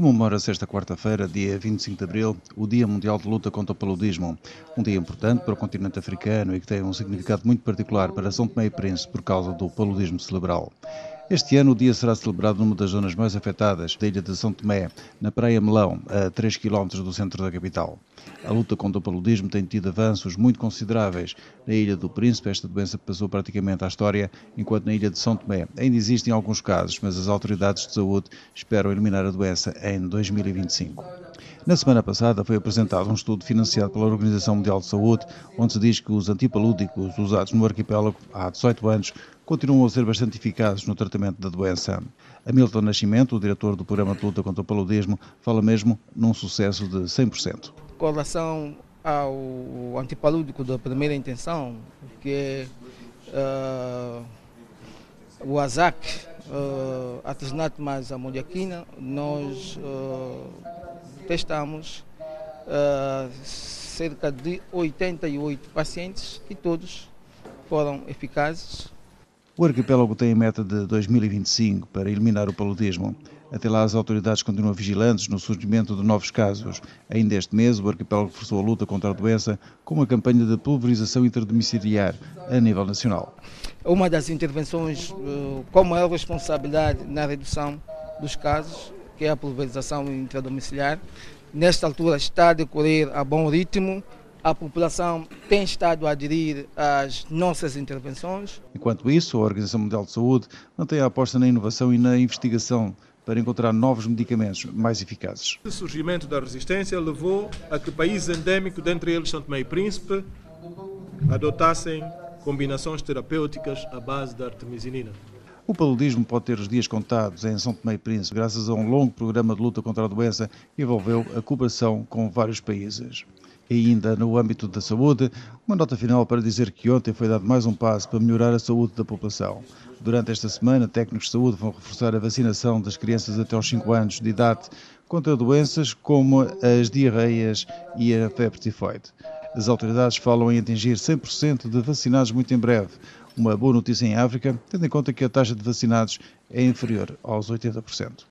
Comemora-se esta quarta-feira, dia 25 de abril, o Dia Mundial de Luta contra o Paludismo. Um dia importante para o continente africano e que tem um significado muito particular para São Tomé e Príncipe por causa do paludismo cerebral. Este ano o dia será celebrado numa das zonas mais afetadas da ilha de São Tomé, na Praia Melão, a 3 km do centro da capital. A luta contra o paludismo tem tido avanços muito consideráveis. Na Ilha do Príncipe, esta doença passou praticamente à história, enquanto na Ilha de São Tomé ainda existem alguns casos, mas as autoridades de saúde esperam eliminar a doença em 2025. Na semana passada foi apresentado um estudo financiado pela Organização Mundial de Saúde, onde se diz que os antipalúdicos usados no arquipélago há 18 anos continuam a ser bastante eficazes no tratamento da doença. Hamilton Nascimento, o diretor do Programa de Luta contra o Paludismo, fala mesmo num sucesso de 100%. Com relação ao antipalúdico da primeira intenção, que é uh, o AZAC, uh, artesanato mais amoniaquina, nós uh, testamos uh, cerca de 88 pacientes e todos foram eficazes. O arquipélago tem a meta de 2025 para eliminar o paludismo. Até lá, as autoridades continuam vigilantes no surgimento de novos casos. Ainda este mês, o arquipélago forçou a luta contra a doença com uma campanha de pulverização interdomiciliar a nível nacional. Uma das intervenções eh, com maior responsabilidade na redução dos casos, que é a pulverização intradomiciliar, nesta altura está a decorrer a bom ritmo a população tem estado a aderir às nossas intervenções. Enquanto isso, a Organização Mundial de Saúde mantém a aposta na inovação e na investigação para encontrar novos medicamentos mais eficazes. O surgimento da resistência levou a que países endêmicos, dentre eles São Tomé e Príncipe, adotassem combinações terapêuticas à base da artemisinina. O paludismo pode ter os dias contados em São Tomé e Príncipe, graças a um longo programa de luta contra a doença que envolveu a cooperação com vários países. E ainda no âmbito da saúde, uma nota final para dizer que ontem foi dado mais um passo para melhorar a saúde da população. Durante esta semana, técnicos de saúde vão reforçar a vacinação das crianças até aos 5 anos de idade contra doenças como as diarreias e a febre tifoide. As autoridades falam em atingir 100% de vacinados muito em breve. Uma boa notícia em África, tendo em conta que a taxa de vacinados é inferior aos 80%.